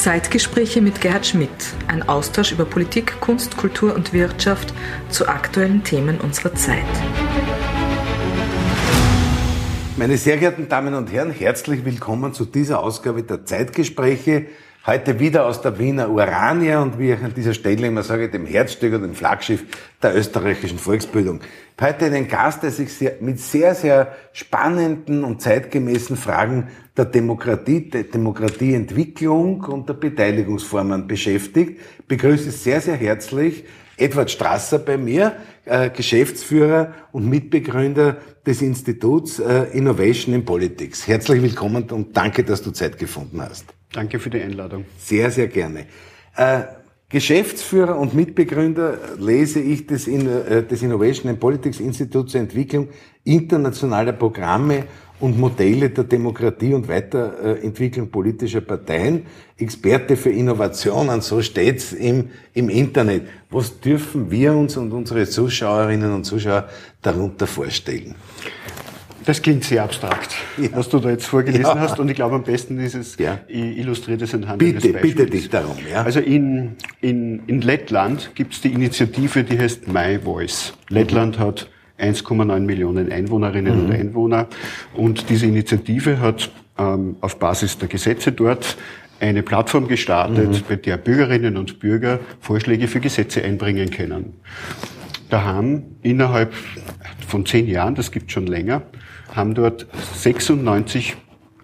Zeitgespräche mit Gerhard Schmidt, ein Austausch über Politik, Kunst, Kultur und Wirtschaft zu aktuellen Themen unserer Zeit. Meine sehr geehrten Damen und Herren, herzlich willkommen zu dieser Ausgabe der Zeitgespräche. Heute wieder aus der Wiener Urania und wie ich an dieser Stelle immer sage, dem Herzstück und dem Flaggschiff der österreichischen Volksbildung. Heute einen Gast, der sich sehr, mit sehr, sehr spannenden und zeitgemäßen Fragen der Demokratie, der Demokratieentwicklung und der Beteiligungsformen beschäftigt. Begrüße sehr, sehr herzlich Edward Strasser bei mir, äh, Geschäftsführer und Mitbegründer des Instituts äh, Innovation in Politics. Herzlich willkommen und danke, dass du Zeit gefunden hast. Danke für die Einladung. Sehr, sehr gerne. Äh, Geschäftsführer und Mitbegründer lese ich des, In äh, des Innovation and Politics Instituts zur Entwicklung internationaler Programme und Modelle der Demokratie und Weiterentwicklung politischer Parteien, Experte für Innovationen, so steht's im, im Internet. Was dürfen wir uns und unsere Zuschauerinnen und Zuschauer darunter vorstellen? Das klingt sehr abstrakt, ja. was du da jetzt vorgelesen ja. hast. Und ich glaube, am besten ist es, ja. ich illustriere das anhand bitte, eines Beispiels. Bitte dich darum. Ja. Also in, in, in Lettland gibt es die Initiative, die heißt My Voice. Lettland mhm. hat 1,9 Millionen Einwohnerinnen mhm. und Einwohner. Und diese Initiative hat ähm, auf Basis der Gesetze dort eine Plattform gestartet, mhm. bei der Bürgerinnen und Bürger Vorschläge für Gesetze einbringen können. Da haben innerhalb von zehn Jahren, das gibt schon länger, haben dort 96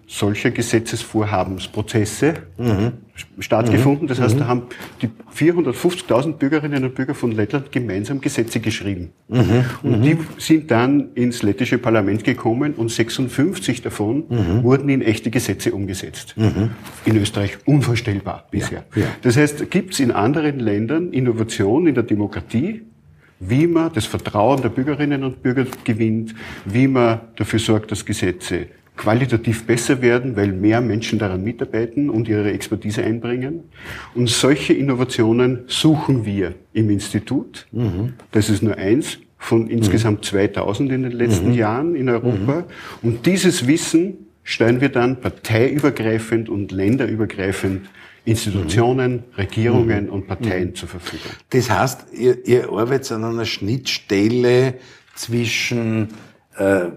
solcher Gesetzesvorhabensprozesse mhm. stattgefunden. Das heißt, mhm. da haben die 450.000 Bürgerinnen und Bürger von Lettland gemeinsam Gesetze geschrieben. Mhm. Und die sind dann ins lettische Parlament gekommen und 56 davon mhm. wurden in echte Gesetze umgesetzt. Mhm. In Österreich unvorstellbar bisher. Ja. Ja. Das heißt, gibt es in anderen Ländern Innovation in der Demokratie, wie man das Vertrauen der Bürgerinnen und Bürger gewinnt, wie man dafür sorgt, dass Gesetze qualitativ besser werden, weil mehr Menschen daran mitarbeiten und ihre Expertise einbringen. Und solche Innovationen suchen wir im Institut. Mhm. Das ist nur eins von insgesamt 2000 in den letzten mhm. Jahren in Europa. Mhm. Und dieses Wissen stellen wir dann parteiübergreifend und länderübergreifend Institutionen, mhm. Regierungen mhm. und Parteien mhm. zur Verfügung. Das heißt, ihr, ihr arbeitet an einer Schnittstelle zwischen äh, äh,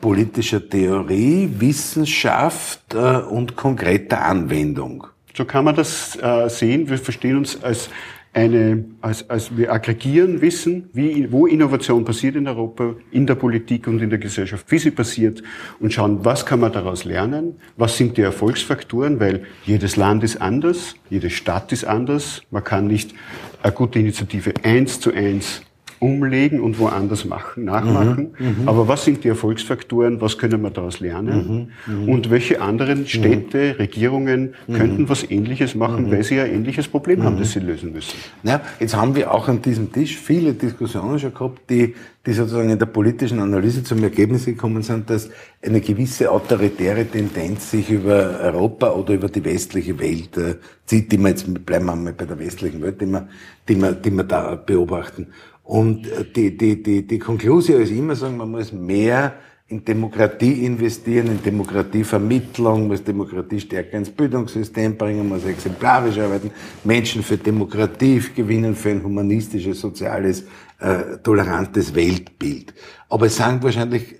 politischer Theorie, Wissenschaft äh, und konkreter Anwendung. So kann man das äh, sehen. Wir verstehen uns als eine, als, als wir aggregieren Wissen, wie, wo Innovation passiert in Europa, in der Politik und in der Gesellschaft, wie sie passiert und schauen, was kann man daraus lernen, was sind die Erfolgsfaktoren, weil jedes Land ist anders, jede Stadt ist anders, man kann nicht eine gute Initiative eins zu eins umlegen und woanders machen, nachmachen. Mhm, mhm, Aber was sind die Erfolgsfaktoren? Was können wir daraus lernen? Mhm, mhm. und welche anderen mhm. Städte, Regierungen könnten was Ähnliches machen, weil sie ein ähnliches Problem haben, das sie lösen müssen? Ja, jetzt haben wir auch an diesem Tisch viele Diskussionen schon gehabt, die, die sozusagen in der politischen Analyse zum Ergebnis gekommen sind, dass eine gewisse autoritäre Tendenz sich über Europa oder über die westliche Welt äh, zieht, die wir jetzt, bleiben wir mal bei der westlichen Welt, die wir, die wir, die wir da beobachten. Und äh, die, die, die, die Konklusion ist immer sagen, man muss mehr in Demokratie investieren, in Demokratievermittlung, muss Demokratie stärker ins Bildungssystem bringen, muss exemplarisch arbeiten, Menschen für Demokratie gewinnen, für ein humanistisches, soziales, äh, tolerantes Weltbild. Aber es sind wahrscheinlich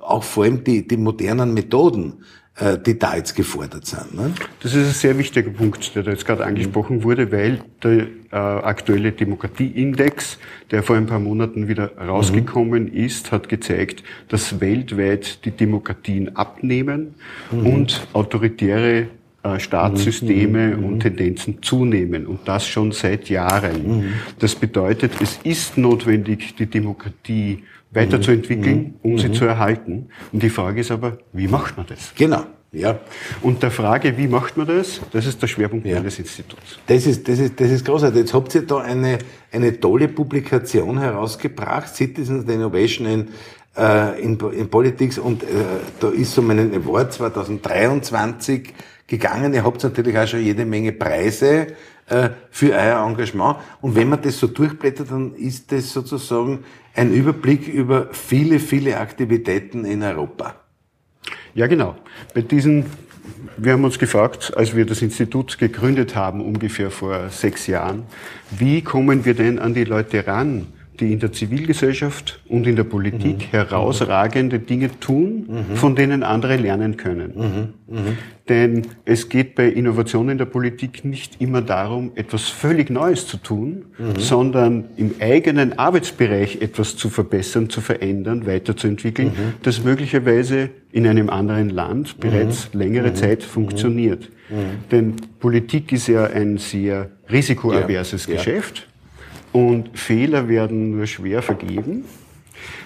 auch vor allem die, die modernen Methoden, äh, die da jetzt gefordert sind. Ne? Das ist ein sehr wichtiger Punkt, der da jetzt gerade angesprochen wurde, weil der äh, aktuelle Demokratieindex, der vor ein paar Monaten wieder rausgekommen mhm. ist, hat gezeigt, dass weltweit die Demokratien abnehmen mhm. und autoritäre äh, Staatssysteme mhm. mhm. und Tendenzen zunehmen und das schon seit Jahren. Mhm. Das bedeutet, es ist notwendig, die Demokratie weiterzuentwickeln, mhm. um sie mhm. zu erhalten. Und die Frage ist aber, wie macht man das? Genau. Ja. Und der Frage, wie macht man das, das ist der Schwerpunkt ja. meines Instituts. Das ist, das ist, das ist großartig. Jetzt habt ihr da eine, eine tolle Publikation herausgebracht, Citizens Innovation in, äh, in, in Politics, und äh, da ist so mein Award 2023 gegangen. Ihr habt natürlich auch schon jede Menge Preise äh, für euer Engagement. Und wenn man das so durchblättert, dann ist das sozusagen ein Überblick über viele, viele Aktivitäten in Europa. Ja, genau. Bei diesen wir haben uns gefragt, als wir das Institut gegründet haben, ungefähr vor sechs Jahren, wie kommen wir denn an die Leute ran, die in der Zivilgesellschaft und in der Politik mhm. herausragende Dinge tun, mhm. von denen andere lernen können. Mhm. mhm. Denn es geht bei Innovation in der Politik nicht immer darum, etwas völlig Neues zu tun, mhm. sondern im eigenen Arbeitsbereich etwas zu verbessern, zu verändern, weiterzuentwickeln, mhm. das möglicherweise in einem anderen Land bereits längere Zeit funktioniert. Denn Politik ist ja ein sehr risikoaverses ja. Geschäft. Ja und Fehler werden nur schwer vergeben.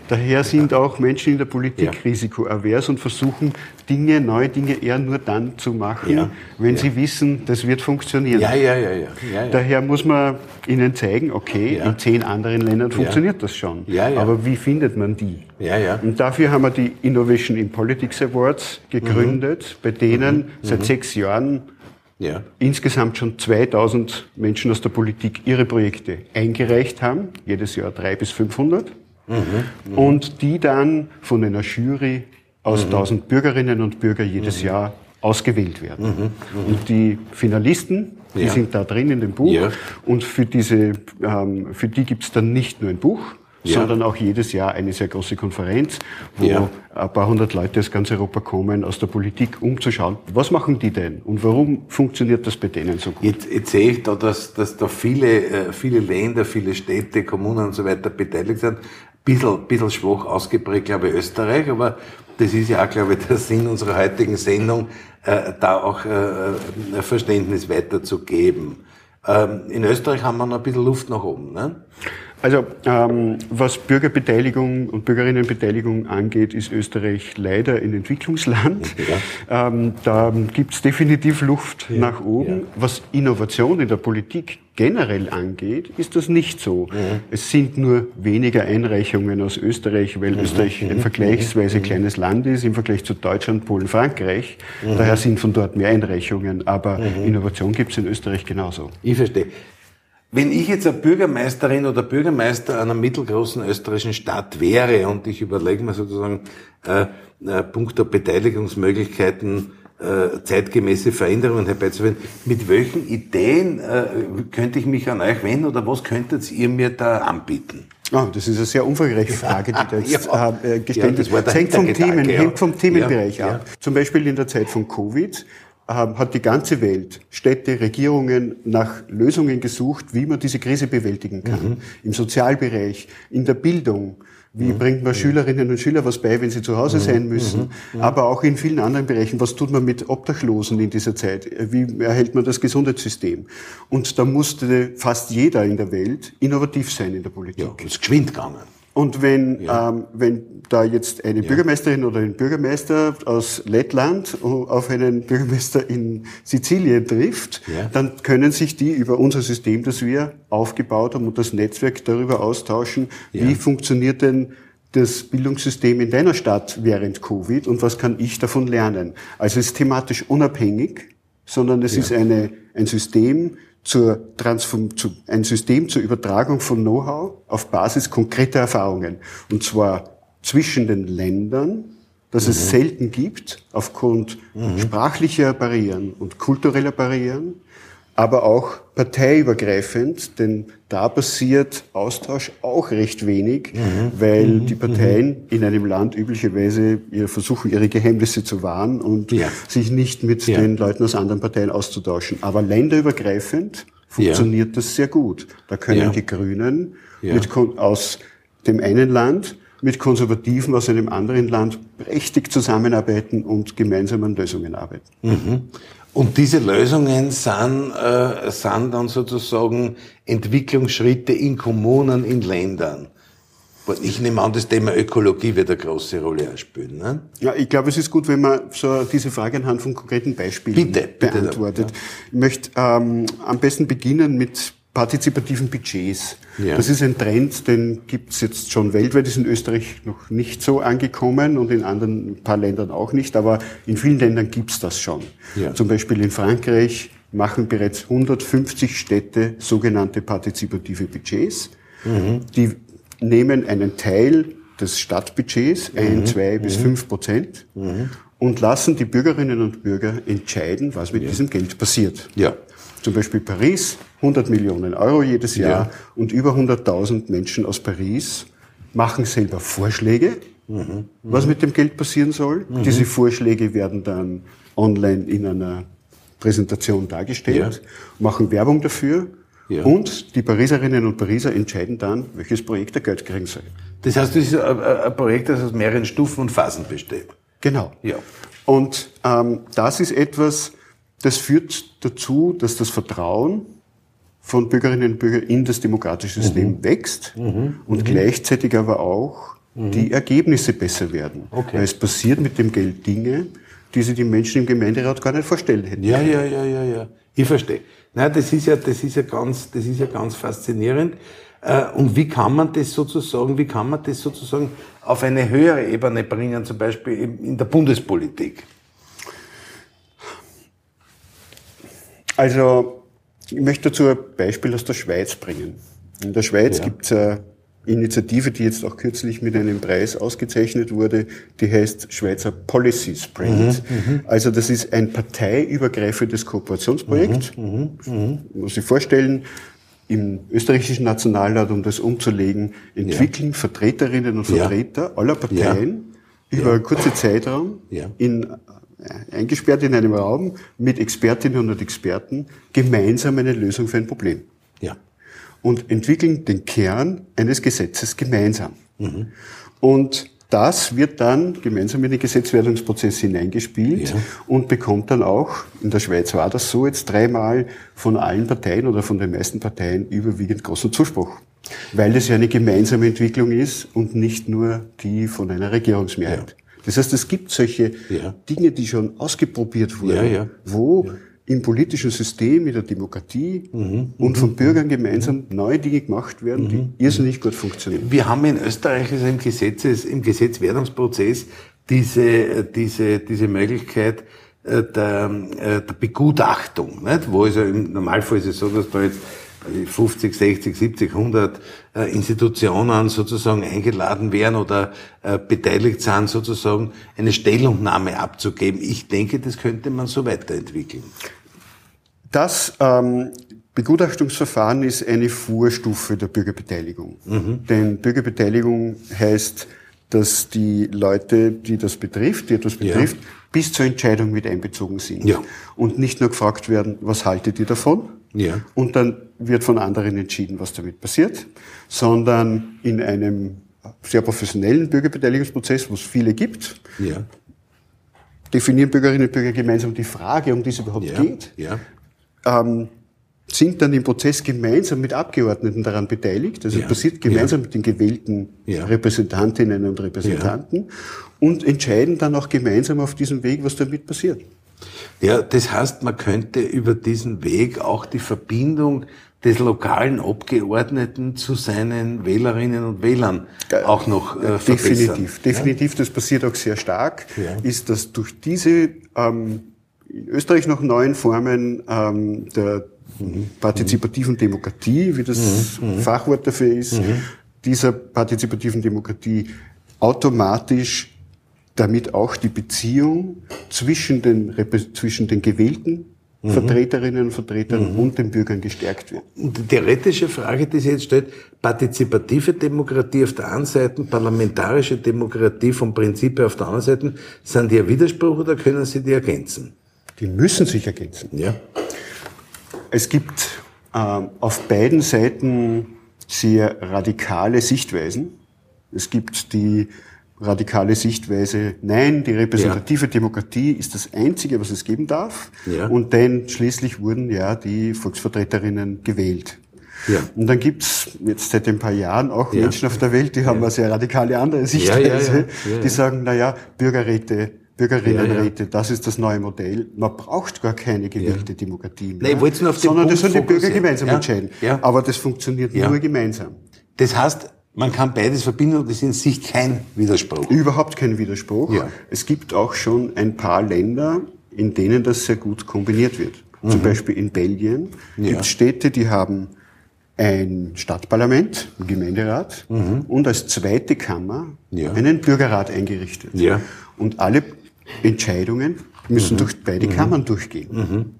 Daher sind auch Menschen in der Politik ja. risikoavers und versuchen Dinge, neue Dinge eher nur dann zu machen, ja. wenn ja. sie wissen, das wird funktionieren. Ja, ja, ja, ja. Daher muss man ihnen zeigen, okay, in zehn anderen Ländern funktioniert das schon. Aber wie findet man die? Ja, ja. Und dafür haben wir die Innovation in Politics Awards gegründet, mhm. bei denen mhm. seit mhm. sechs Jahren ja. insgesamt schon 2000 Menschen aus der Politik ihre Projekte eingereicht haben, jedes Jahr drei bis 500, mhm, mh. und die dann von einer Jury aus mhm. 1000 Bürgerinnen und Bürgern jedes mhm. Jahr ausgewählt werden. Mhm, mhm. Und die Finalisten, die ja. sind da drin in dem Buch, ja. und für, diese, ähm, für die gibt's dann nicht nur ein Buch, ja. sondern auch jedes Jahr eine sehr große Konferenz, wo ja. ein paar hundert Leute aus ganz Europa kommen, aus der Politik, um zu schauen, was machen die denn und warum funktioniert das bei denen so gut? Jetzt, jetzt sehe ich da, dass, dass da viele, äh, viele Länder, viele Städte, Kommunen und so weiter beteiligt sind. Bisschen, bisschen schwach ausgeprägt, glaube ich, Österreich, aber das ist ja auch, glaube ich, der Sinn unserer heutigen Sendung, äh, da auch äh, Verständnis weiterzugeben. Ähm, in Österreich haben wir noch ein bisschen Luft nach oben. Ne? Also ähm, was Bürgerbeteiligung und Bürgerinnenbeteiligung angeht, ist Österreich leider ein Entwicklungsland. Ja. Ähm, da gibt's definitiv Luft ja. nach oben. Ja. Was Innovation in der Politik generell angeht, ist das nicht so. Es sind nur weniger Einreichungen aus Österreich, weil mhm. Österreich ein mhm. vergleichsweise mhm. kleines Land ist im Vergleich zu Deutschland, Polen, Frankreich. Daher sind von dort mehr Einreichungen. Aber. Innovation gibt's in Österreich genauso. Ich verstehe. Wenn ich jetzt eine Bürgermeisterin oder Bürgermeister einer mittelgroßen österreichischen Stadt wäre und ich überlege mir sozusagen äh, äh, punkto Beteiligungsmöglichkeiten äh, zeitgemäße Veränderungen herbeizuführen, mit welchen Ideen äh, könnte ich mich an euch wenden oder was könntet ihr mir da anbieten? Oh, das ist eine sehr umfangreiche Frage, die da jetzt ja. äh, gestellt ja, ist. Hängt vom, Themen, ja. hängt vom Themenbereich ab. Zum Beispiel in der Zeit von Covid hat die ganze Welt, Städte, Regierungen nach Lösungen gesucht, wie man diese Krise bewältigen kann. Mhm. Im Sozialbereich, in der Bildung. Wie mhm. bringt man Schülerinnen und Schüler was bei, wenn sie zu Hause mhm. sein müssen? Mhm. Mhm. Aber auch in vielen anderen Bereichen. Was tut man mit Obdachlosen in dieser Zeit? Wie erhält man das Gesundheitssystem? Und da musste fast jeder in der Welt innovativ sein in der Politik. Ja, ist geschwind gegangen. Und wenn, ja. ähm, wenn da jetzt eine ja. Bürgermeisterin oder ein Bürgermeister aus Lettland auf einen Bürgermeister in Sizilien trifft, ja. dann können sich die über unser System, das wir aufgebaut haben und das Netzwerk darüber austauschen, wie funktioniert denn das Bildungssystem in deiner Stadt während Covid und was kann ich davon lernen. Also es ist thematisch unabhängig, sondern es ist eine, ein System, zur Transform zu, ein System zur Übertragung von Know-how auf Basis konkreter Erfahrungen. Und zwar zwischen den Ländern, das mhm. es selten gibt, aufgrund mhm. sprachlicher Barrieren und kultureller Barrieren, aber auch parteiübergreifend, denn da passiert Austausch auch recht wenig, mhm. weil mhm. die Parteien mhm. in einem Land üblicherweise versuchen, ihre Geheimnisse zu wahren und ja. sich nicht mit ja. den Leuten aus anderen Parteien auszutauschen. Aber länderübergreifend funktioniert ja. das sehr gut. Da können die Grünen mit, aus dem einen Land mit Konservativen aus einem anderen Land prächtig zusammenarbeiten und gemeinsam an Lösungen arbeiten. Mhm. Und diese Lösungen sind, äh, sind dann sozusagen Entwicklungsschritte in Kommunen, in Ländern. Ich nehme an, das Thema Ökologie wird eine große Rolle spielen. Ne? Ja, ich glaube, es ist gut, wenn man so diese Frage anhand von konkreten Beispielen bitte, beantwortet. Bitte, ja. Ich möchte ähm, am besten beginnen mit partizipativen Budgets. Ja. Das ist ein Trend, den gibt es jetzt schon weltweit, ist in Österreich noch nicht so angekommen und in anderen ein paar Ländern auch nicht, aber in vielen Ländern gibt es das schon. Ja. Zum Beispiel in Frankreich machen bereits 150 Städte sogenannte partizipative Budgets. Mhm. Die nehmen einen Teil des Stadtbudgets, ein, mhm. zwei bis mhm. fünf Prozent, mhm. und lassen die Bürgerinnen und Bürger entscheiden, was mit diesem Geld passiert. Ja. Zum Beispiel Paris, 100 Millionen Euro jedes Jahr Ja. und über 100.000 Menschen aus Paris machen selber Vorschläge, Mhm. was mit dem Geld passieren soll. Diese Vorschläge werden dann online in einer Präsentation dargestellt, machen Werbung dafür Ja. und die Pariserinnen und Pariser entscheiden dann, welches Projekt der Geld kriegen soll. Das heißt, das ist ein Projekt, das aus mehreren Stufen und Phasen besteht. Genau. Ja. Und ähm, das ist etwas, das führt dazu, dass das Vertrauen von Bürgerinnen und Bürgern in das demokratische System Mhm. wächst und gleichzeitig aber auch die Ergebnisse besser werden. Mhm. Okay. Weil es passiert mit dem Geld Dinge, die sich die Menschen im Gemeinderat gar nicht vorstellen hätten. Ja, ja, ja, ja, ja. Ich verstehe. Nein, das ist ja, das ist ja ganz, das ist ja ganz faszinierend. Äh, Und wie kann man das sozusagen, wie kann man das sozusagen auf eine höhere Ebene bringen, zum Beispiel in der Bundespolitik? Also, ich möchte dazu ein Beispiel aus der Schweiz bringen. In der Schweiz Ja. gibt es eine Initiative, die jetzt auch kürzlich mit einem Preis ausgezeichnet wurde, die heißt Schweizer Policy Sprint. also das ist ein parteiübergreifendes Kooperationsprojekt. Muss sich vorstellen, im österreichischen Nationalrat, um das umzulegen, entwickeln Vertreterinnen und Ja. Vertreter aller Parteien über einen kurzen Zeitraum Ja. in eingesperrt in einem Raum mit Expertinnen und Experten gemeinsam eine Lösung für ein Problem Ja. und entwickeln den Kern eines Gesetzes gemeinsam. Und das wird dann gemeinsam in den Gesetzwerdungsprozess hineingespielt Ja. und bekommt dann auch, in der Schweiz war das so, jetzt dreimal von allen Parteien oder von den meisten Parteien überwiegend großen Zuspruch. Weil es ja eine gemeinsame Entwicklung ist und nicht nur die von einer Regierungsmehrheit. Das heißt, es gibt solche Ja. Dinge, die schon ausgeprobiert wurden, Ja, ja. wo im politischen System, in der Demokratie und von Bürgern gemeinsam neue Dinge gemacht werden, die irrsinnig gut funktionieren. Wir haben in Österreich also im, Gesetzes, im Gesetzwerdungsprozess diese, diese, diese Möglichkeit äh, der, äh, der Begutachtung, nicht? wo also im Normalfall ist es so, dass da jetzt 50, 60, 70, 100 äh, Institutionen sozusagen eingeladen werden oder äh, beteiligt sind, sozusagen eine Stellungnahme abzugeben. Ich denke, das könnte man so weiterentwickeln. Das ähm, Begutachtungsverfahren ist eine Vorstufe der Bürgerbeteiligung. Denn Bürgerbeteiligung heißt, dass die Leute, die das betrifft, die etwas Ja. betrifft, bis zur Entscheidung mit einbezogen sind. Ja. Und nicht nur gefragt werden, was haltet ihr davon? Ja. Und dann wird von anderen entschieden, was damit passiert, sondern in einem sehr professionellen Bürgerbeteiligungsprozess, wo es viele gibt, Ja. definieren Bürgerinnen und Bürger gemeinsam die Frage, um die es überhaupt Ja. geht Ja. ähm, sind dann im Prozess gemeinsam mit Abgeordneten daran beteiligt. Also Ja. passiert gemeinsam mit den gewählten Ja. Repräsentantinnen und Repräsentanten und entscheiden dann auch gemeinsam auf diesem Weg, was damit passiert. Ja, das heißt, man könnte über diesen Weg auch die Verbindung des lokalen Abgeordneten zu seinen Wählerinnen und Wählern auch noch äh, verbessern. Definitiv, definitiv. Das passiert auch sehr stark. Ja. Ist, dass durch diese ähm, in Österreich noch neuen Formen ähm, der partizipativen Demokratie, wie das Fachwort dafür ist, dieser partizipativen Demokratie automatisch damit auch die Beziehung zwischen den, zwischen den gewählten Vertreterinnen und Vertretern und den Bürgern gestärkt wird. Und die theoretische Frage, die sich jetzt stellt, partizipative Demokratie auf der einen Seite, parlamentarische Demokratie vom Prinzip her auf der anderen Seite, sind die ein Widerspruch oder können sie die ergänzen? Die müssen sich ergänzen. Ja. Es gibt ähm, auf beiden Seiten sehr radikale Sichtweisen. Es gibt die radikale Sichtweise, nein, die repräsentative Demokratie ist das Einzige, was es geben darf. Ja. Und dann schließlich wurden ja die Volksvertreterinnen gewählt. Ja. Und dann gibt's jetzt seit ein paar Jahren auch Ja. Menschen auf der Welt, die haben eine sehr radikale andere Sichtweise, ja, ja. Ja, ja. die sagen, na ja, Bürgerräte, Bürgerinnenräte, das ist das neue Modell. Man braucht gar keine gewählte Demokratie mehr, Nein, ich nur auf den sondern Punkt das sollen die Bürger gemeinsam Ja, entscheiden. ja. Aber das funktioniert Ja. nur gemeinsam. Das heißt, man kann beides verbinden und das ist in sich kein Widerspruch. Überhaupt kein Widerspruch. Ja. Es gibt auch schon ein paar Länder, in denen das sehr gut kombiniert wird. Zum Beispiel in Belgien Mhm. Ja. gibt es Städte, die haben ein Stadtparlament, ein Gemeinderat und als zweite Kammer Mhm. Ja. einen Bürgerrat eingerichtet. Ja. Und alle Entscheidungen müssen mhm. durch beide mhm. Kammern durchgehen.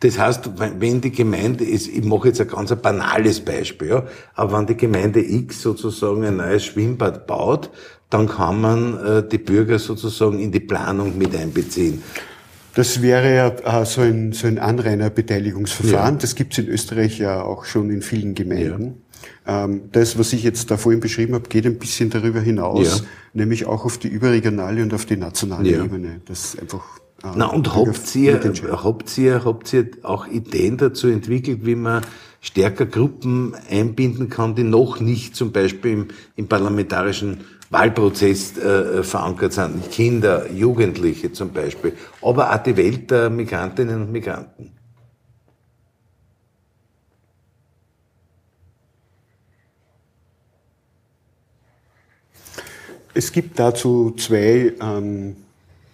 Das heißt, wenn die Gemeinde ist, ich mache jetzt ein ganz banales Beispiel, ja, aber wenn die Gemeinde X sozusagen ein neues Schwimmbad baut, dann kann man äh, die Bürger sozusagen in die Planung mit einbeziehen. Das wäre ja äh, so ein, so ein Anrainerbeteiligungsverfahren. Ja. Das gibt's in Österreich ja auch schon in vielen Gemeinden. Ja. Ähm, das, was ich jetzt da vorhin beschrieben habe, geht ein bisschen darüber hinaus, ja. nämlich auch auf die überregionale und auf die nationale Ebene. Das einfach äh, Na und habt ihr, habt ihr, habt ihr auch Ideen dazu entwickelt, wie man stärker Gruppen einbinden kann, die noch nicht zum Beispiel im, im parlamentarischen Wahlprozess äh, verankert sind, Kinder, Jugendliche zum Beispiel, aber auch die Welt der Migrantinnen und Migranten. Es gibt dazu zwei ähm,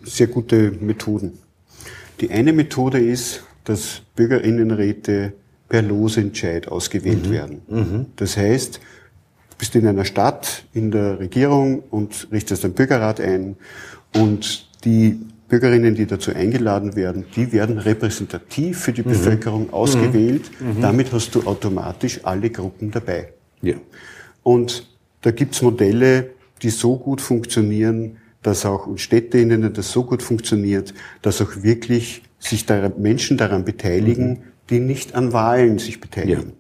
sehr gute Methoden. Die eine Methode ist, dass Bürgerinnenräte per Losentscheid ausgewählt mhm. werden. Mhm. Das heißt, bist in einer Stadt, in der Regierung und richtest einen Bürgerrat ein und die Bürgerinnen, die dazu eingeladen werden, die werden repräsentativ für die mhm. Bevölkerung ausgewählt. Mhm. mhm. Damit hast du automatisch alle Gruppen dabei. Ja. Und da gibt's Modelle, die so gut funktionieren, dass auch und Städte, in denen das so gut funktioniert, dass auch wirklich sich da Menschen daran beteiligen, mhm. die nicht an Wahlen sich beteiligen.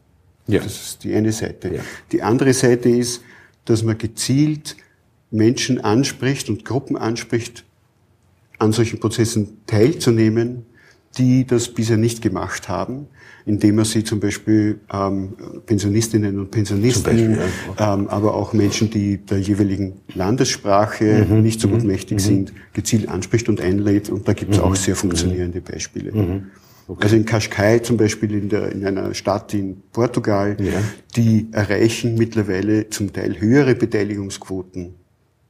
Ja. Ja. Das ist die eine Seite. Ja. Die andere Seite ist, dass man gezielt Menschen anspricht und Gruppen anspricht, an solchen Prozessen teilzunehmen, die das bisher nicht gemacht haben, indem man sie zum Beispiel ähm, Pensionistinnen und Pensionisten, Beispiel, ja. ähm, aber auch Menschen, die der jeweiligen Landessprache mhm. nicht so gut mhm. mächtig mhm. sind, gezielt anspricht und einlädt. Und da gibt es mhm. auch sehr funktionierende mhm. Beispiele. Okay. Also in Cascais zum Beispiel in, der, in einer Stadt in Portugal, ja. die erreichen mittlerweile zum Teil höhere Beteiligungsquoten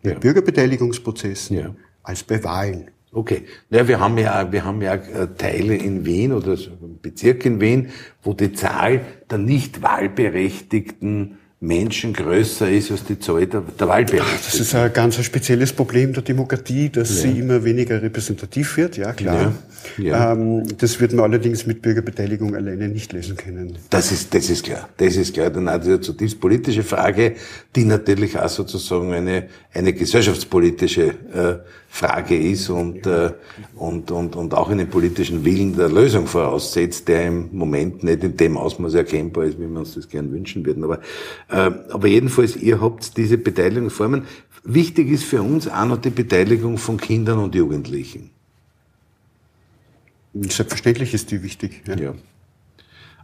bei Bürgerbeteiligungsprozessen ja. als bei Wahlen. Okay. Ja, wir haben ja, wir haben ja äh, Teile in Wien oder Bezirk in Wien, wo die Zahl der nicht wahlberechtigten Menschen größer ist als die Zahl der, der Wahlberechtigten. Das ist ein ganz spezielles Problem der Demokratie, dass ja. sie immer weniger repräsentativ wird, ja klar. Ja. Ja. Ähm, das wird man allerdings mit Bürgerbeteiligung alleine nicht lösen können. Das ist, das ist klar. Das ist klar. Dann hat es eine zutiefst politische Frage, die natürlich auch sozusagen eine, eine gesellschaftspolitische äh, Frage ist und, äh, und, und, und auch einen politischen Willen der Lösung voraussetzt, der im Moment nicht in dem Ausmaß erkennbar ist, wie wir uns das gern wünschen würden. Aber, aber jedenfalls, ihr habt diese Beteiligungsformen. Wichtig ist für uns auch noch die Beteiligung von Kindern und Jugendlichen. Selbstverständlich ist die wichtig. Ja. ja.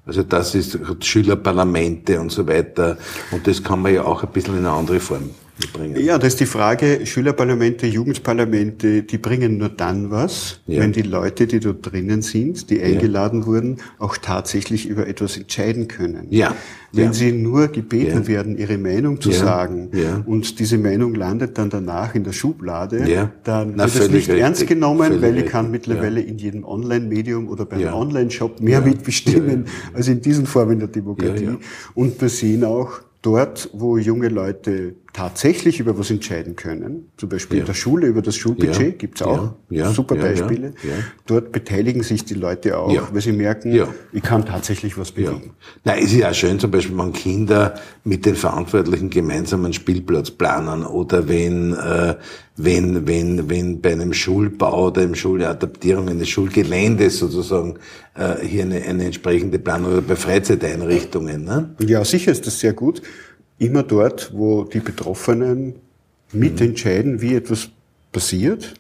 Also das ist Schülerparlamente und so weiter. Und das kann man ja auch ein bisschen in eine andere Form bringen. Ja, das ist die Frage, Schülerparlamente, Jugendparlamente, die bringen nur dann was, ja. wenn die Leute, die dort drinnen sind, die eingeladen ja. wurden, auch tatsächlich über etwas entscheiden können. Ja. Wenn ja. sie nur gebeten werden, ihre Meinung zu sagen und diese Meinung landet dann danach in der Schublade, dann Na, wird es nicht richtig. ernst genommen, völlig weil ich kann mittlerweile in jedem Online-Medium oder beim Online-Shop mehr mitbestimmen als in diesen Formen der Demokratie. Und wir sehen auch, dort, wo junge Leute tatsächlich über was entscheiden können, zum Beispiel ja. in der Schule über das Schulbudget, ja. gibt's auch ja. super Beispiele. Dort beteiligen sich die Leute auch, weil sie merken, ich kann tatsächlich was bewegen. Na, es ist ja schön, zum Beispiel, wenn Kinder mit den Verantwortlichen gemeinsam einen Spielplatz planen oder wenn, äh, wenn, wenn, wenn bei einem Schulbau oder im Schuladaptierung eines Schulgeländes sozusagen äh, hier eine, eine entsprechende Planung oder bei Freizeiteinrichtungen. Ne? Ja, sicher ist das sehr gut immer dort, wo die Betroffenen mitentscheiden, wie etwas passiert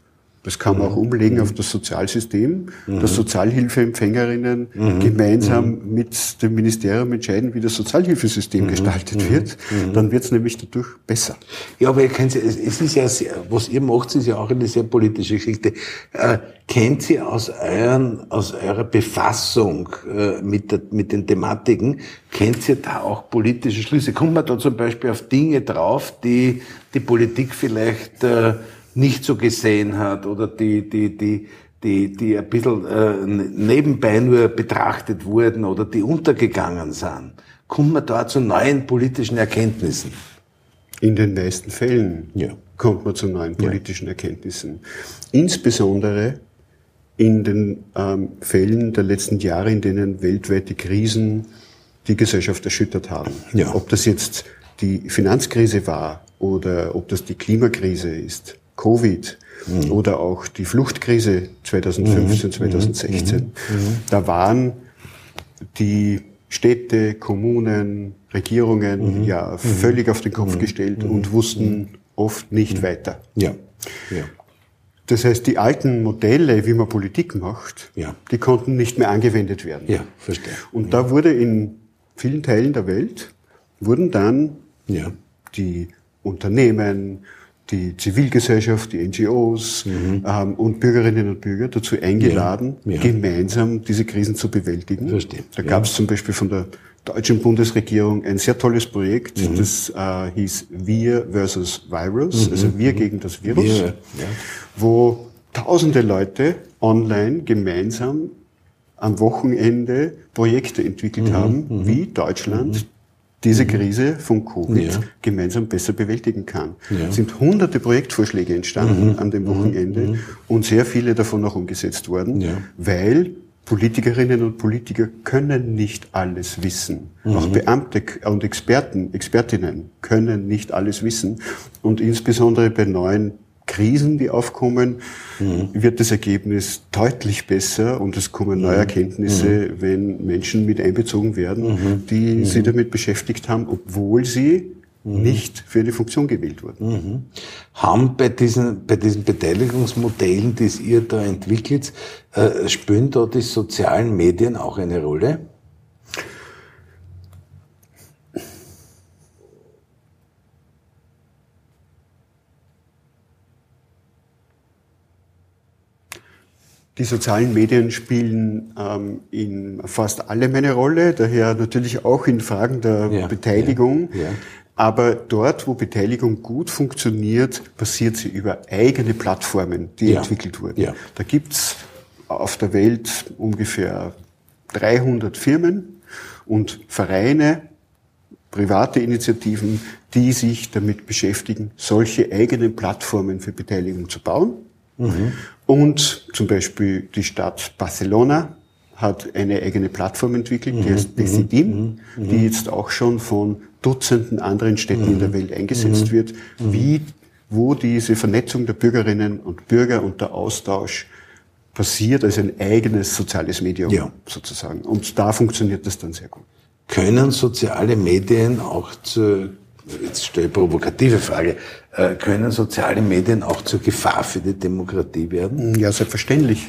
das kann man auch mhm. umlegen auf das Sozialsystem, mhm. dass Sozialhilfeempfängerinnen mhm. gemeinsam mhm. mit dem Ministerium entscheiden, wie das Sozialhilfesystem mhm. gestaltet mhm. wird. Dann wird es nämlich dadurch besser. Ja, aber ihr kennt es ist ja, sehr, was ihr macht, ist ja auch eine sehr politische Geschichte. Äh, kennt ihr aus, euren, aus eurer Befassung äh, mit, der, mit den Thematiken, kennt ihr da auch politische Schlüsse? Kommt man da zum Beispiel auf Dinge drauf, die die Politik vielleicht äh, nicht so gesehen hat oder die, die, die, die, die ein bisschen äh, nebenbei nur betrachtet wurden oder die untergegangen sind, kommt man da zu neuen politischen Erkenntnissen? In den meisten Fällen Ja. kommt man zu neuen politischen Erkenntnissen. Insbesondere in den ähm, Fällen der letzten Jahre, in denen weltweite Krisen die Gesellschaft erschüttert haben. Ja. Ob das jetzt die Finanzkrise war oder ob das die Klimakrise ist, Covid Mhm. oder auch die Fluchtkrise 2015, 2016. Da waren die Städte, Kommunen, Regierungen ja völlig auf den Kopf gestellt und wussten oft nicht weiter. Ja. Ja. Das heißt, die alten Modelle, wie man Politik macht, Ja. die konnten nicht mehr angewendet werden. Ja, verstehe. Und da wurde in vielen Teilen der Welt, wurden dann Ja. die Unternehmen, die Zivilgesellschaft, die NGOs ähm, und Bürgerinnen und Bürger dazu eingeladen, Mhm. Ja, ja. gemeinsam diese Krisen zu bewältigen. Verstehe, Da ja. gab es zum Beispiel von der deutschen Bundesregierung ein sehr tolles Projekt, Mhm. das äh, hieß Wir versus Virus, also wir gegen das Virus, Mhm. Wir, wo tausende Leute online gemeinsam am Wochenende Projekte entwickelt haben, wie Deutschland diese Krise von Covid Ja. gemeinsam besser bewältigen kann. Ja. Es sind hunderte Projektvorschläge entstanden an dem Wochenende und sehr viele davon auch umgesetzt worden, Ja. weil Politikerinnen und Politiker können nicht alles wissen. Auch Beamte und Experten, Expertinnen können nicht alles wissen. Und insbesondere bei neuen Krisen, die aufkommen, wird das Ergebnis deutlich besser und es kommen neue Erkenntnisse, wenn Menschen mit einbezogen werden, die sich damit beschäftigt haben, obwohl sie nicht für eine Funktion gewählt wurden. Haben bei diesen, bei diesen Beteiligungsmodellen, die ihr da entwickelt, äh, spielen da die sozialen Medien auch eine Rolle? Die sozialen Medien spielen ähm, in fast allem eine Rolle, daher natürlich auch in Fragen der Ja, Beteiligung. ja, ja. Aber dort, wo Beteiligung gut funktioniert, passiert sie über eigene Plattformen, die entwickelt wurden. Da gibt's auf der Welt ungefähr 300 Firmen und Vereine, private Initiativen, die sich damit beschäftigen, solche eigenen Plattformen für Beteiligung zu bauen. Und zum Beispiel die Stadt Barcelona hat eine eigene Plattform entwickelt, die heißt Decidim, die jetzt auch schon von Dutzenden anderen Städten in der Welt eingesetzt wird, wie, wo diese Vernetzung der Bürgerinnen und Bürger und der Austausch passiert als ein eigenes soziales Medium Ja. sozusagen. Und da funktioniert das dann sehr gut. Können soziale Medien auch zu, jetzt stelle ich provokative Frage, können soziale Medien auch zur Gefahr für die Demokratie werden? Ja, selbstverständlich.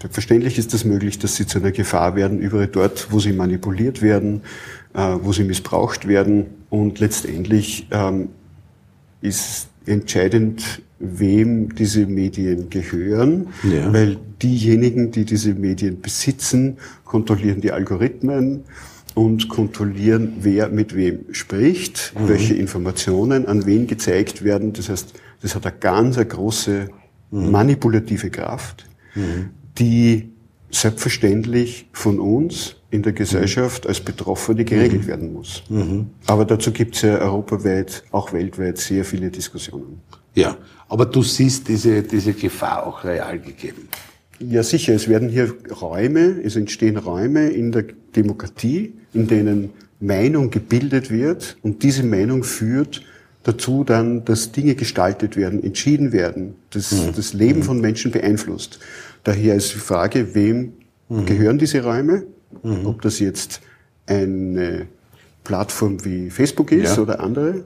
Selbstverständlich ist es möglich, dass sie zu einer Gefahr werden, überall dort, wo sie manipuliert werden, äh, wo sie missbraucht werden. Und letztendlich ähm, ist entscheidend, wem diese Medien gehören, Ja. weil diejenigen, die diese Medien besitzen, kontrollieren die Algorithmen und kontrollieren, wer mit wem spricht, welche Informationen an wen gezeigt werden. Das heißt, das hat eine ganz eine große manipulative Kraft, die selbstverständlich von uns in der Gesellschaft als Betroffene geregelt werden muss. Aber dazu gibt es ja europaweit, auch weltweit sehr viele Diskussionen. Ja, aber du siehst diese, diese Gefahr auch real gegeben. Ja, sicher. Es werden hier Räume, es entstehen Räume in der Demokratie, in denen Meinung gebildet wird und diese Meinung führt dazu dann, dass Dinge gestaltet werden, entschieden werden, das, das Leben von Menschen beeinflusst. Daher ist die Frage, wem gehören diese Räume? Ob das jetzt eine Plattform wie Facebook ist Ja. oder andere.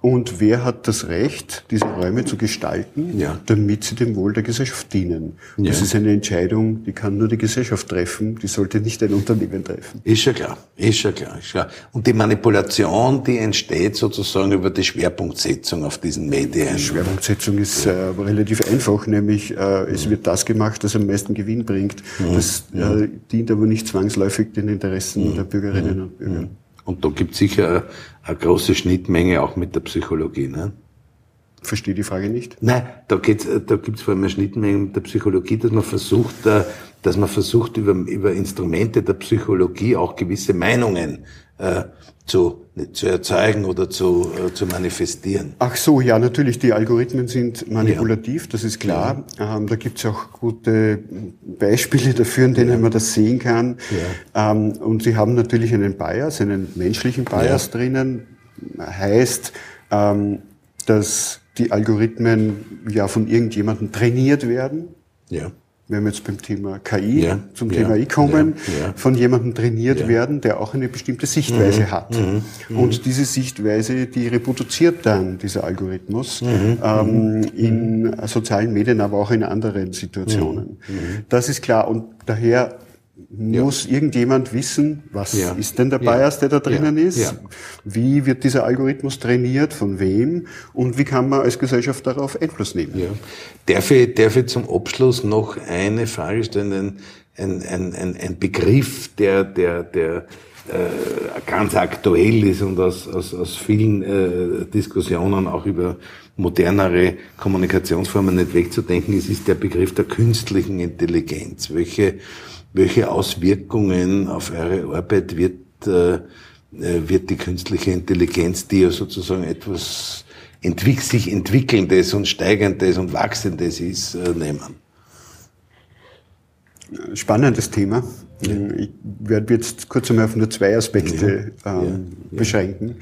Und wer hat das Recht, diese Räume zu gestalten, Ja. damit sie dem Wohl der Gesellschaft dienen? Das Ja. ist eine Entscheidung, die kann nur die Gesellschaft treffen, die sollte nicht ein Unternehmen treffen. Ist schon klar, ist schon klar, ist klar. Und die Manipulation, die entsteht sozusagen über die Schwerpunktsetzung auf diesen Medien. Die Schwerpunktsetzung ist äh, relativ einfach, nämlich äh, es wird das gemacht, das am meisten Gewinn bringt. Das äh, dient aber nicht zwangsläufig den Interessen der Bürgerinnen und Bürger. Und da gibt sicher eine, eine große Schnittmenge auch mit der Psychologie. Ne? Verstehe die Frage nicht. Nein, da, geht's, da gibt es vor allem eine Schnittmenge mit der Psychologie, dass man versucht, äh, dass man versucht über, über Instrumente der Psychologie auch gewisse Meinungen äh, zu, zu erzeugen oder zu, äh, zu manifestieren. Ach so, ja, natürlich, die Algorithmen sind manipulativ, ja. das ist klar. Ja. Ähm, da gibt es auch gute Beispiele dafür, in denen ja. man das sehen kann. Ähm, und sie haben natürlich einen Bias, einen menschlichen Bias drinnen. Heißt, ähm, dass die Algorithmen ja von irgendjemandem trainiert werden. Ja wenn wir jetzt beim Thema KI ja, zum ja, Thema I kommen, ja, von jemandem trainiert werden, der auch eine bestimmte Sichtweise mhm, hat. Mhm, mhm. und diese Sichtweise, die reproduziert dann dieser Algorithmus mhm, ähm, in sozialen Medien, aber auch in anderen Situationen. Mhm, das ist klar. Und daher muss ja. irgendjemand wissen, was ja. ist denn der Bias, der da drinnen ist? Wie wird dieser Algorithmus trainiert, von wem und wie kann man als Gesellschaft darauf Einfluss nehmen? Ja. Darf, ich, darf ich zum Abschluss noch eine Frage stellen, ein, ein, ein, ein Begriff, der, der, der äh, ganz aktuell ist und aus, aus, aus vielen äh, Diskussionen auch über modernere Kommunikationsformen nicht wegzudenken ist, ist der Begriff der künstlichen Intelligenz. Welche welche Auswirkungen auf eure Arbeit wird, äh, äh, wird die künstliche Intelligenz, die ja sozusagen etwas entwick sich entwickelndes und steigendes und wachsendes ist, äh, nehmen? Spannendes Thema. Ich werde jetzt kurz einmal auf nur zwei Aspekte ja, ähm, ja, ja. beschränken.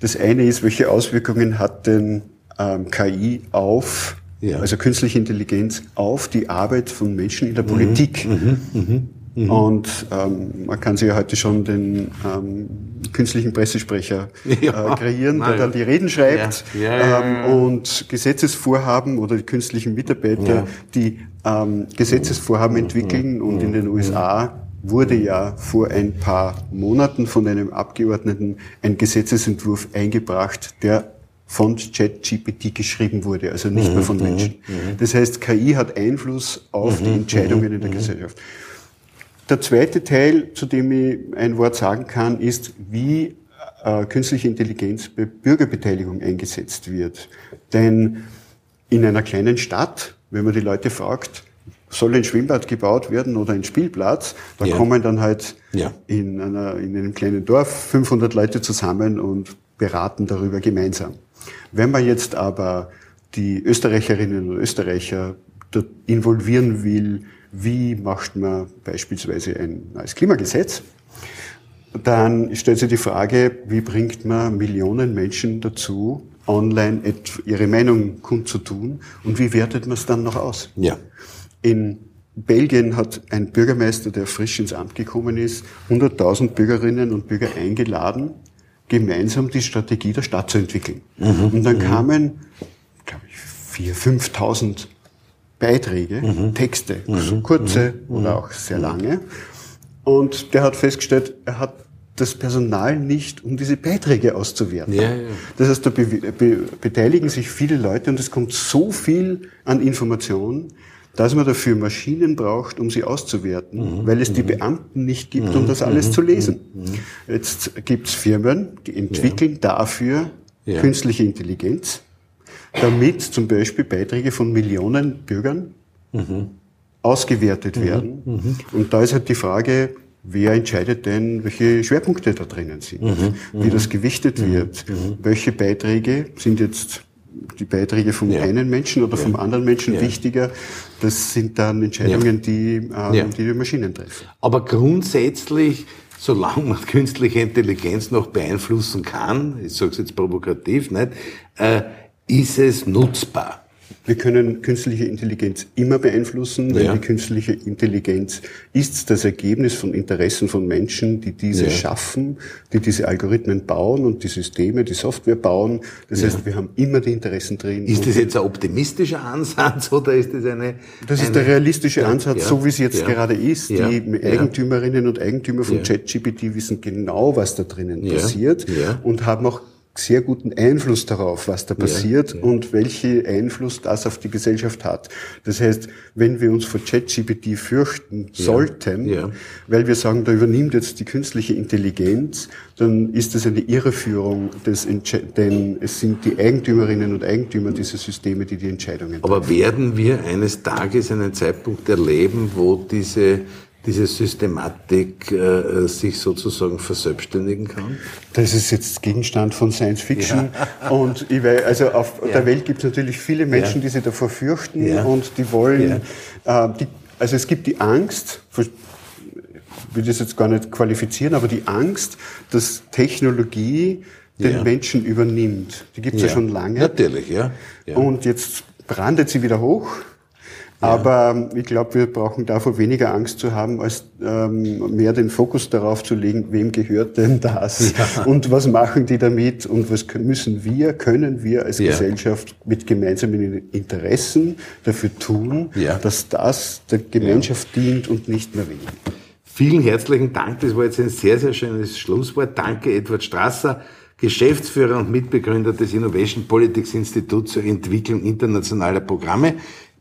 Das eine ist, welche Auswirkungen hat denn ähm, KI auf ja. also künstliche Intelligenz, auf die Arbeit von Menschen in der mhm. Politik. Mhm. Mhm. mhm. Und ähm, man kann sich ja heute schon den ähm, künstlichen Pressesprecher ja. äh, kreieren, der dann die Reden schreibt ja. Ähm, und Gesetzesvorhaben oder die künstlichen Mitarbeiter, die ähm, Gesetzesvorhaben mhm. entwickeln. Und in den mhm. USA wurde ja vor ein paar Monaten von einem Abgeordneten ein Gesetzesentwurf eingebracht, der von ChatGPT geschrieben wurde, also nicht mehr von mhm, Menschen. Mhm, mhm. Das heißt, KI hat Einfluss auf die Entscheidungen in der Gesellschaft. Der zweite Teil, zu dem ich ein Wort sagen kann, ist, wie äh, künstliche Intelligenz bei Bürgerbeteiligung eingesetzt wird. Denn in einer kleinen Stadt, wenn man die Leute fragt, soll ein Schwimmbad gebaut werden oder ein Spielplatz, da ja. kommen dann halt ja. in, einer, in einem kleinen Dorf 500 Leute zusammen und beraten darüber gemeinsam. Wenn man jetzt aber die Österreicherinnen und Österreicher involvieren will, wie macht man beispielsweise ein neues Klimagesetz, dann stellt sich die Frage, wie bringt man Millionen Menschen dazu, online ihre Meinung kundzutun und wie wertet man es dann noch aus? Ja. In Belgien hat ein Bürgermeister, der frisch ins Amt gekommen ist, 100.000 Bürgerinnen und Bürger eingeladen, gemeinsam die Strategie der Stadt zu entwickeln. Mhm. Und dann kamen, glaube ich, 4.000, 5.000 Beiträge, mhm. Texte, mhm. kurze mhm. oder auch sehr lange. Und der hat festgestellt, er hat das Personal nicht, um diese Beiträge auszuwerten. Ja, ja. Das heißt, da be be beteiligen sich viele Leute und es kommt so viel an Informationen, dass man dafür Maschinen braucht, um sie auszuwerten, mhm. weil es die mhm. Beamten nicht gibt, um mhm. das alles mhm. zu lesen. Mhm. Jetzt gibt's Firmen, die entwickeln ja. dafür ja. künstliche Intelligenz, damit zum Beispiel Beiträge von Millionen Bürgern mhm. ausgewertet werden. Und da ist halt die Frage, wer entscheidet denn, welche Schwerpunkte da drinnen sind, wie das gewichtet wird, welche Beiträge sind jetzt die Beiträge vom ja. einen Menschen oder vom anderen Menschen ja. wichtiger. Das sind dann Entscheidungen, die, ähm, die die Maschinen treffen. Aber grundsätzlich, solange man künstliche Intelligenz noch beeinflussen kann, ich sage es jetzt provokativ, nicht, äh, ist es nutzbar. Wir können künstliche Intelligenz immer beeinflussen, weil ja. die künstliche Intelligenz ist das Ergebnis von Interessen von Menschen, die diese ja. schaffen, die diese Algorithmen bauen und die Systeme, die Software bauen. Das ja. heißt, wir haben immer die Interessen drin. Ist das jetzt ein optimistischer Ansatz oder ist das eine? Das eine, ist der realistische Ansatz, so wie es jetzt gerade ist. Die Eigentümerinnen und Eigentümer von ChatGPT wissen genau, was da drinnen passiert und haben auch sehr guten Einfluss darauf, was da passiert ja, ja. und welchen Einfluss das auf die Gesellschaft hat. Das heißt, wenn wir uns vor ChatGPT fürchten ja, sollten, weil wir sagen, da übernimmt jetzt die künstliche Intelligenz, dann ist das eine Irreführung, des denn es sind die Eigentümerinnen und Eigentümer dieser Systeme, die die Entscheidungen treffen. Aber werden wir eines Tages einen Zeitpunkt erleben, wo diese diese Systematik äh, sich sozusagen verselbstständigen kann? Das ist jetzt Gegenstand von Science Fiction. Ja. Und ich weiß, also auf ja. der Welt gibt es natürlich viele Menschen, ja. die sich davor fürchten und die wollen, äh, die, also es gibt die Angst, ich will das jetzt gar nicht qualifizieren, aber die Angst, dass Technologie den Menschen übernimmt. Die gibt es ja. schon lange. Natürlich, ja. Und jetzt brandet sie wieder hoch. Aber ähm, ich glaube, wir brauchen davor weniger Angst zu haben, als ähm, mehr den Fokus darauf zu legen, wem gehört denn das ja. und was machen die damit und was müssen wir, können wir als ja. Gesellschaft mit gemeinsamen Interessen dafür tun, ja. dass das der Gemeinschaft dient und nicht mehr weniger. Vielen herzlichen Dank. Das war jetzt ein sehr, sehr schönes Schlusswort. Danke, Edward Strasser. Geschäftsführer und Mitbegründer des Innovation Politics Instituts zur Entwicklung internationaler Programme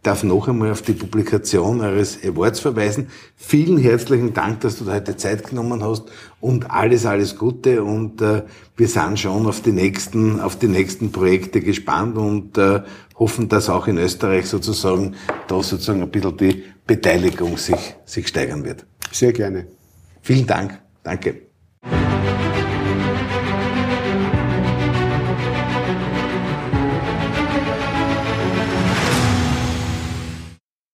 darf noch einmal auf die Publikation eures Awards verweisen. Vielen herzlichen Dank, dass du da heute Zeit genommen hast und alles, alles Gute und äh, wir sind schon auf die nächsten, auf die nächsten Projekte gespannt und äh, hoffen, dass auch in Österreich sozusagen da sozusagen ein bisschen die Beteiligung sich, sich steigern wird. Sehr gerne. Vielen Dank. Danke.